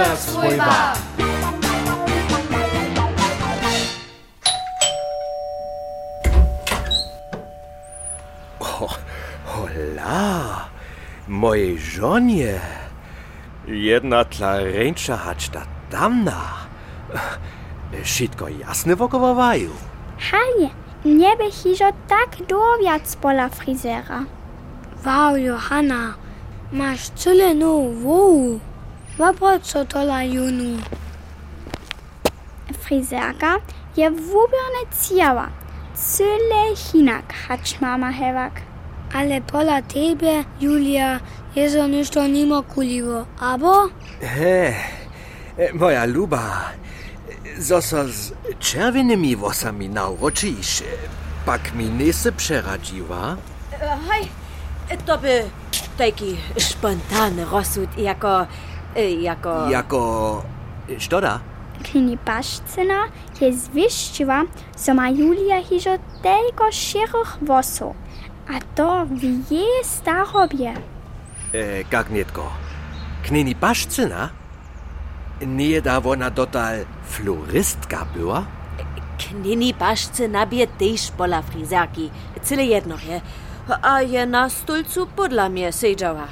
Super swojba! Hola, mojej żonie. Jedna tlareńcza hać ta damna. Wszystko jasne wokoło waju. Hej, nie by hižo tak dowiać pola frizera. Wow, Johanna, masz tyle nową. Wapro co tola junu. Frizerka je wubierne ciała. Cyle hinak hać mama hewak. Ale pola tebe, Julia, je to ništo nimo kulivo. Abo? He, e, moja luba, zoso z czerwionymi włosami nauroczysz, pak mi nie se przeradziła. Hej, to by taki spontany rozsud jako... e, jako... Jako... Sztoda? Klini paszcyna je zwieszczyła, że ma Julia hižo tylko sierych włosów. A to w jej starobie. E, jak nietko. Knini paszcyna? Nie da ona dotal floristka była? Knini paszce nabije też pola frizerki. Cyle jedno je. A je na stulcu podla mnie siedziała.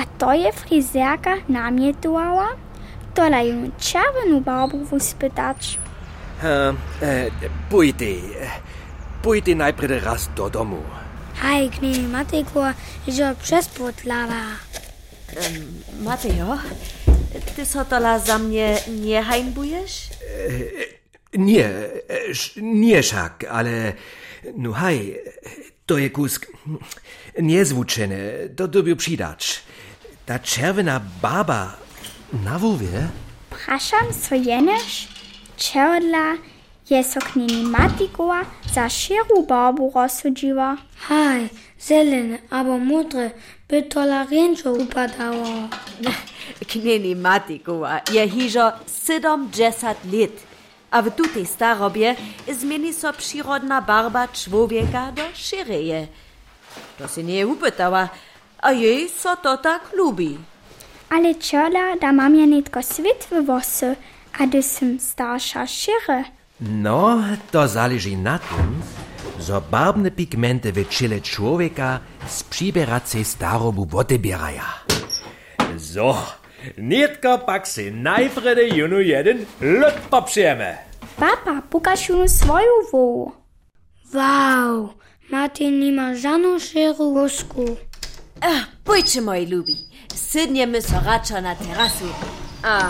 A to je frizerka namietowała? Tola ją czerwoną barbu wyspytać. E, e, pójdę. Pójdę najpierw raz do domu. Hej, knini matiko, že přes potlava. Mateo, ty so tola za mnie nie hańbujesz? Nie, e, sz- nie szak, ale no haj, to je kusk niezwuczony, to dobił przydać. Ta czerwona baba na wówie? Praszam, co jeneš? Čerdla je so knini matikowa za širu barbu rozsudziła. Hej, zelene, abo modre, by tola ręczo upadało. Knini matikuwa je hižo 70 lat. A w tutej starobie zmieni so przyrodna barba człowieka do szyreje. To się nie upytała, a jej so to tak lubi. Ale čerdla da mam ja nitko svitve włosy, a gdy sam starsza šire. No, to zależy na tym, że barwne pigmenty w ciele człowieka z przyberacej starobu odebierają. So, nitko pak si najpierw junu jeden lód poprzemy. Papa, pukaš ju svoju vovu. Wow, Martin nima żadną szeru wosku. Ach, pójdźcie, moi lubi. Sydniemy so racza na terasu. A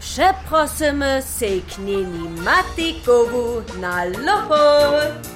przeprosimy se knini matikowu na lochot.